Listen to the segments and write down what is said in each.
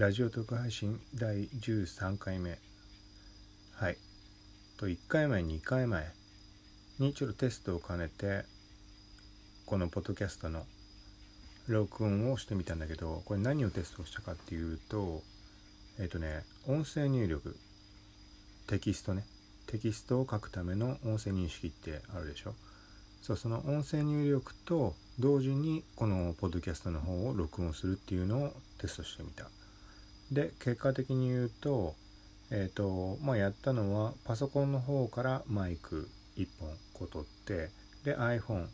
ラジオ特配信第13回目。はい。と1回前2回前にちょっとテストを兼ねてこのポッドキャストの録音をしてみたんだけどこれ何をテストしたかっていうとえっ、とね音声入力テキストね。テキストを書くための音声認識ってあるでしょ。そうその音声入力と同時にこのポッドキャストの方を録音するっていうのをテストしてみた。で結果的に言うとえっ、ー、とまあやったのはパソコンの方からマイク1本こう取ってで iPhone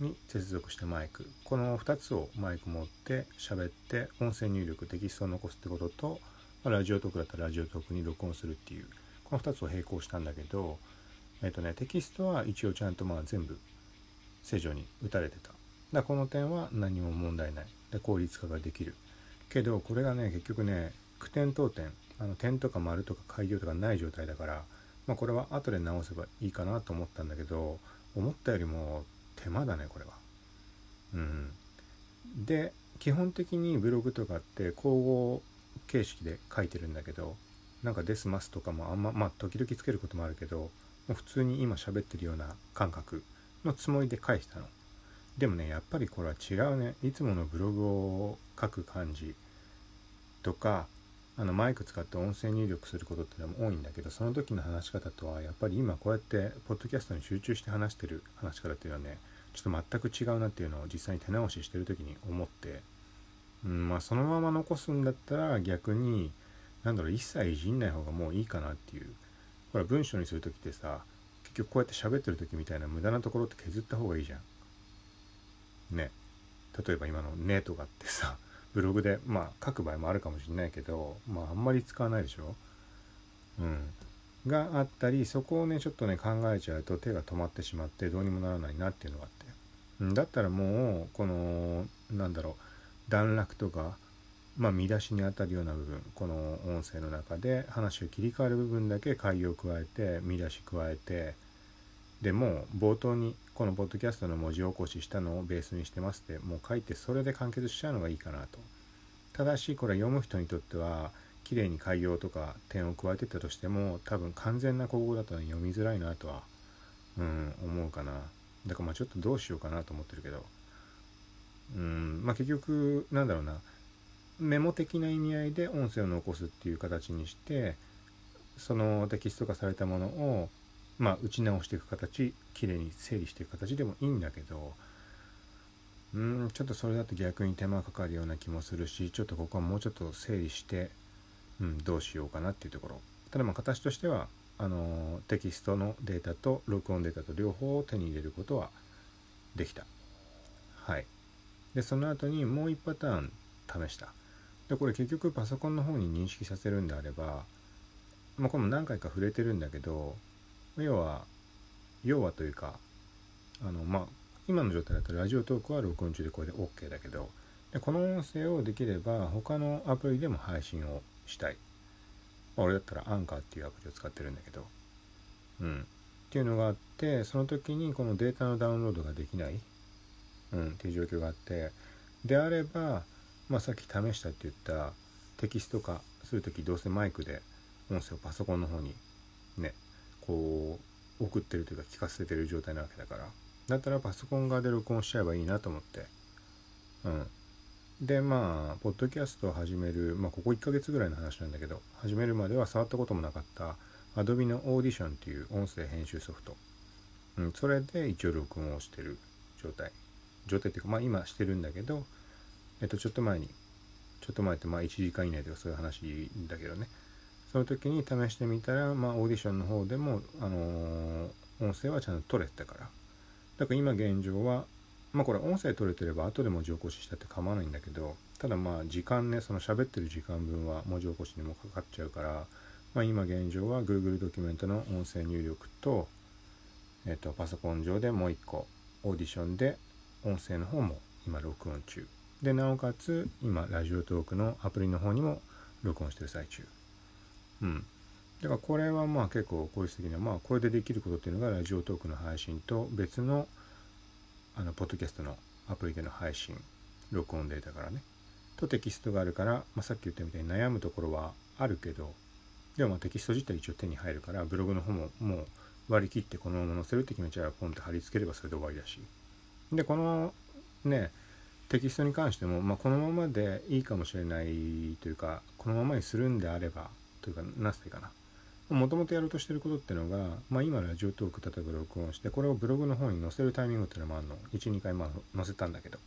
に接続してマイク。この2つをマイク持って喋って音声入力テキストを残すってことと、まあ、ラジオトークだったらラジオトークに録音するっていうこの2つを並行したんだけどえっ、ー、とねテキストは一応ちゃんとまあ全部正常に打たれてた。だこの点は何も問題ない。で効率化ができる。けどこれがね結局ね句点当点あの点とか丸とか開業とかない状態だから、まあ、これは後で直せばいいかなと思ったんだけど思ったよりも手間だねこれは。うん、で基本的にブログとかって交互形式で書いてるんだけどなんか「ですます」とかもあんままあ時々つけることもあるけどもう普通に今喋ってるような感覚のつもりで返したの。でもねやっぱりこれは違うねいつものブログを書く感じとかあのマイク使って音声入力することってのも多いんだけどその時の話し方とはやっぱり今こうやってポッドキャストに集中して話してる話し方っていうのはねちょっと全く違うなっていうのを実際に手直ししてる時に思って、うん、まあそのまま残すんだったら逆に何だろう一切いじんない方がもういいかなっていう。ほら文章にする時ってさ結局こうやって喋ってる時みたいな無駄なところって削った方がいいじゃん。ね。例えば今の「ね」とかってさブログでまあ書く場合もあるかもしれないけどまああんまり使わないでしょ？うん。があったりそこをねちょっとね考えちゃうと手が止まってしまってどうにもならないなっていうのがあって。うんだったらもうこのなんだろう段落とかまあ見出しにあたるような部分この音声の中で話を切り替わる部分だけ開業を加えて見出し加えてでもう冒頭にこのポッドキャストの文字起こししたのをベースにしてますってもう書いてそれで完結しちゃうのがいいかなと。ただしこれ読む人にとっては綺麗に開業とか点を加えてたとしても多分完全な口語だと読みづらいなとはうん思うかな。だからまあちょっとどうしようかなと思ってるけど。うんまあ結局なんだろうな。メモ的な意味合いで音声を残すっていう形にしてそのテキスト化されたものをまあ打ち直していく形きれいに整理していく形でもいいんだけどうんちょっとそれだと逆に手間かかるような気もするしちょっとここはもうちょっと整理して、うん、どうしようかなっていうところ。ただまあ形としてはあのテキストのデータと録音データと両方を手に入れることはできた。はい。でその後にもう1パターン試した。でこれ結局パソコンの方に認識させるんであればまあこれも何回か触れてるんだけど要は要はというかあのまあ今の状態だとラジオトークは録音中でこれで OK だけどでこの音声をできれば他のアプリでも配信をしたい、まあ、俺だったらアンカーっていうアプリを使ってるんだけど。うん。っていうのがあってその時にこのデータのダウンロードができない、うん、っていう状況があって。であれば、まあ、さっき試したって言ったテキスト化する時どうせマイクで音声をパソコンの方にねこう送ってるというか聞かせてる状態なわけだから。だったらパソコン側で録音しちゃえばいいなと思って。うん。でまあポッドキャストを始めるまあここ1ヶ月ぐらいの話なんだけど始めるまでは触ったこともなかった Adobe の Audition っていう音声編集ソフト、うん、それで一応録音をしてる状態。状態っていうかまあ今してるんだけどえっとちょっと前にちょっと前ってまあ1時間以内とかそういう話だけどね。その時に試してみたら、まあ、オーディションの方でも、あのー、音声はちゃんと取れてたから。だから今現状は、まあこれ音声取れてれば後で文字起こししたって構わないんだけど、ただまあ時間ね、その喋ってる時間分は文字起こしにもかかっちゃうから、まあ今現状は Google ドキュメントの音声入力と、えっ、と、パソコン上でもう一個、オーディションで音声の方も今録音中。で、なおかつ今ラジオトークのアプリの方にも録音してる最中。うん。だからこれはまあ結構効率的な、まあこれでできることっていうのがラジオトークの配信と別のあの、ポッドキャストのアプリでの配信、録音データからね。とテキストがあるから、まあ、さっき言ったみたいに悩むところはあるけどでもまあテキスト自体一応手に入るからブログの方ももう割り切ってこのまま載せるって決めちゃえばポンって貼り付ければそれで終わりだしでこのねテキストに関しても、まあ、このままでいいかもしれないというかこのままにするんであればというか何てかな。もともとやろうとしてることっていうのが、まあ、今ラジオトーク例えば録音してこれをブログの方に載せるタイミングっていうのもあるの。12回まあ載せたんだけど。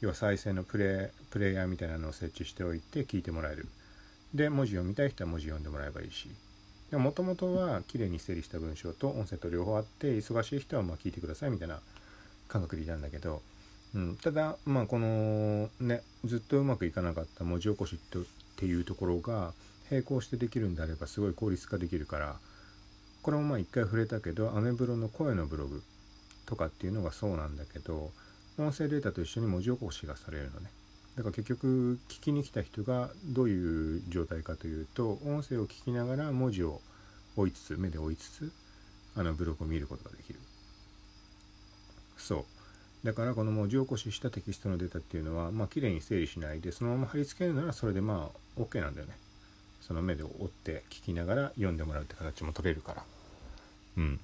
要は再生のプレプレイヤーみたいなのを設置しておいて聞いてもらえる。で文字読みたい人は文字読んでもらえばいいし。もともとは綺麗に整理した文章と音声と両方あって忙しい人はまあ聞いてくださいみたいな感覚でいたんだけど、うん、ただまあこのねずっとうまくいかなかった文字起こしっていうところが並行してできるんであればすごい効率化できるからこれもまあ一回触れたけどアメブロの声のブログとかっていうのがそうなんだけど音声データと一緒に文字起こしがされるのね。だから結局聞きに来た人がどういう状態かというと音声を聞きながら文字を追いつつ目で追いつつあのブログを見ることができる。そう。だからこの文字起こししたテキストのデータっていうのはまあ綺麗に整理しないでそのまま貼り付けるならそれでまあ OK なんだよね。その目で追って聞きながら読んでもらうって形も取れるから。うん。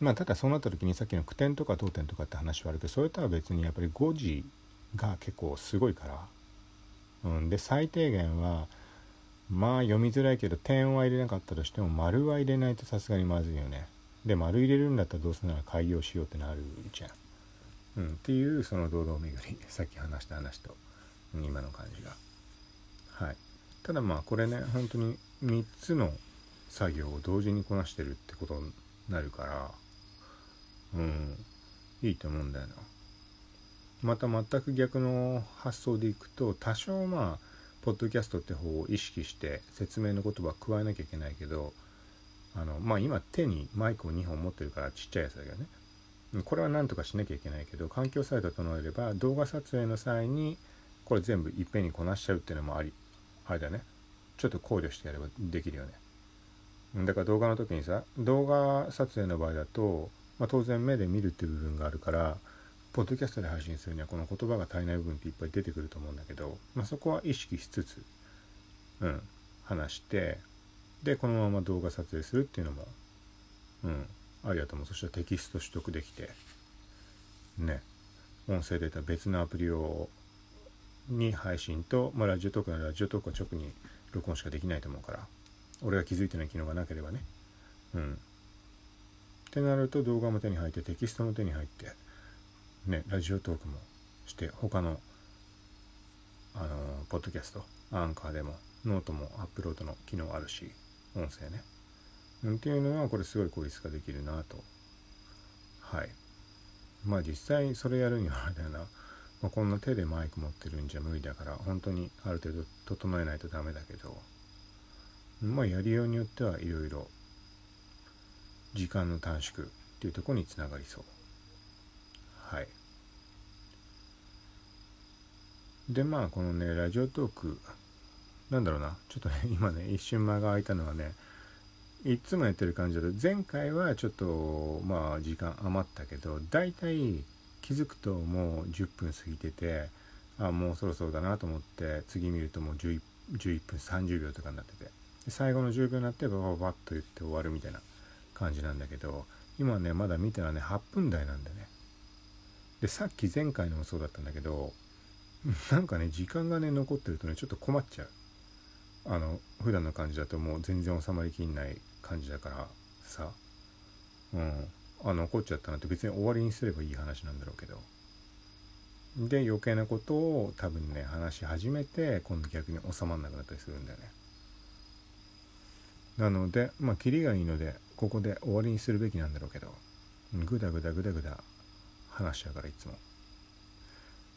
まあただそうなった時にさっきの句点とか当点とかって話はあるけどそれとは別にやっぱり誤字が結構すごいから、うん、で最低限はまあ読みづらいけど点は入れなかったとしても丸は入れないとさすがにまずいよね。で丸入れるんだったらどうせなら開業しようってなるじゃん、うん、っていうその堂々巡り。さっき話した話と今の感じが。はい。ただまあこれね本当に3つの作業を同時にこなしてるってことになるからうんいいと思うんだよな。また全く逆の発想でいくと多少まあポッドキャストって方を意識して説明の言葉加えなきゃいけないけどあのまあ今手にマイクを2本持ってるからちっちゃいやつだけどね。これは何とかしなきゃいけないけど環境さえ整えれば動画撮影の際にこれ全部いっぺんにこなしちゃうっていうのもあり。あれだね。ちょっと考慮してやればできるよね。だから動画の時にさ動画撮影の場合だと、まあ、当然目で見るっていう部分があるからポッドキャストで配信するにはこの言葉が足りない部分っていっぱい出てくると思うんだけど、まあ、そこは意識しつつ、うん、話してでこのまま動画撮影するっていうのも、うん、ありだと思う。そしたらテキスト取得できてね音声データ別のアプリをに配信と、まあ、ラジオトークならラジオトークは直に録音しかできないと思うから俺が気づいてない機能がなければね。うん。ってなると動画も手に入ってテキストも手に入ってねラジオトークもして他のあのポッドキャストアンカーでもノートもアップロードの機能あるし音声ね、うん、っていうのはこれすごい効率化できるなと。はい。まあ実際それやるにはあれだよな、まあ、こんな手でマイク持ってるんじゃ無理だから本当にある程度整えないとダメだけどまあやりようによってはいろいろ時間の短縮っていうとこにつながりそう。はい。でまあこのねラジオトークなんだろうなちょっとね 今ね一瞬間が空いたのはねいつもやってる感じだと前回はちょっとまあ時間余ったけど大体気づくともう10分過ぎててあもうそろそろだなと思って次見るともう 11, 11分30秒とかになってて。最後の10秒になってバババッと言って終わるみたいな感じなんだけど今ねまだ見たらね8分台なんだねでさっき前回のもそうだったんだけどなんかね時間がね残ってるとねちょっと困っちゃうあの普段の感じだともう全然収まりきんない感じだからさうんあ残っちゃったなって別に終わりにすればいい話なんだろうけど。で余計なことを多分ね話し始めて今度逆に収まんなくなったりするんだよね。なのでまあキリがいいのでここで終わりにするべきなんだろうけど。ぐだぐだぐだぐだ話しちゃうからいつも。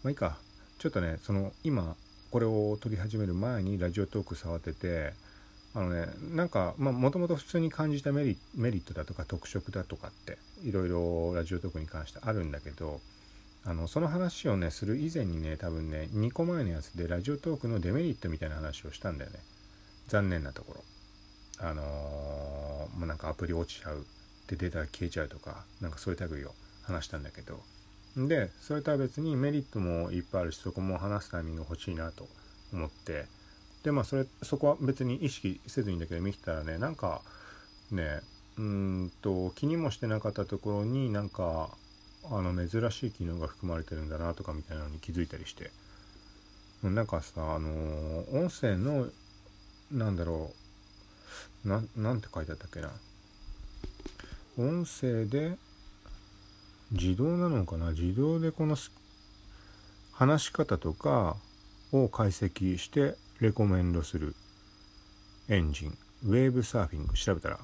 まあいいか。ちょっとねその今これを撮り始める前にラジオトーク触っててあのねなんかもともと普通に感じたメリメリットだとか特色だとかっていろいろラジオトークに関してあるんだけどあのその話をねする以前にね多分ね2個前のやつでラジオトークのデメリットみたいな話をしたんだよね。残念なところ。あのー、もうなんかアプリ落ちちゃう。でデータが消えちゃうとかなんかそういう類を話したんだけど。でそれとは別にメリットもいっぱいあるしそこも話すタイミング欲しいなと思ってでまあそれそこは別に意識せずにだけど見てたらねなんかねうんと気にもしてなかったところになんかあの珍しい機能が含まれてるんだなとかみたいなのに気づいたりして。なんかさあの音声のなんだろうななんて書いてあったっけな。音声で自動なのかな？自動でこの話し方とかを解析してレコメンドするエンジンウェーブサーフィング調べたら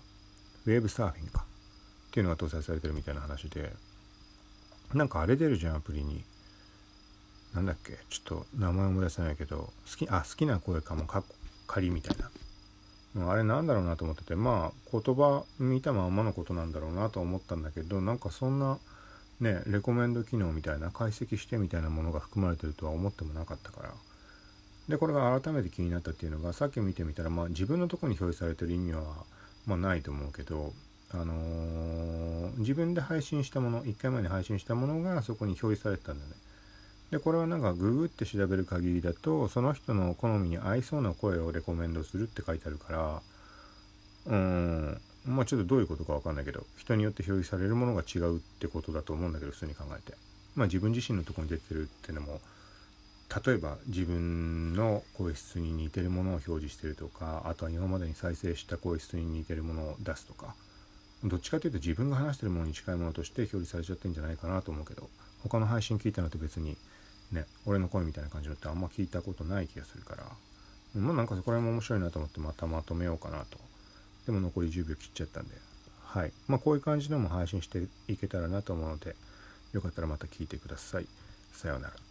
ウェーブサーフィンか。っていうのが搭載されてるみたいな話でなんかあれ出るじゃんアプリに。なんだっけちょっと名前思い出せないけど好きあ好きな声かもかっこ仮みたいな。あれなんだろうなと思っててまあ言葉見たままのことなんだろうなと思ったんだけどなんかそんなねレコメンド機能みたいな解析してみたいなものが含まれてるとは思ってもなかったから。でこれが改めて気になったっていうのがさっき見てみたらまあ自分のとこに表示されてる意味はまあないと思うけどあのー、自分で配信したもの1回前に配信したものがそこに表示されてたんだね。でこれはなんかググって調べる限りだとその人の好みに合いそうな声をレコメンドするって書いてあるからうんまあちょっとどういうことかわかんないけど人によって表示されるものが違うってことだと思うんだけど普通に考えて。まあ自分自身のとこに出てるってのも例えば自分の声質に似てるものを表示してるとかあとは今までに再生した声質に似てるものを出すとかどっちかというと自分が話してるものに近いものとして表示されちゃってんじゃないかなと思うけど他の配信聞いたのと別にね俺の声みたいな感じのってあんま聞いたことない気がするからまあなんかそこら辺も面白いなと思ってまたまとめようかなと。でも残り10秒切っちゃったんで。はい。まあこういう感じのも配信していけたらなと思うのでよかったらまた聞いてください。さようなら。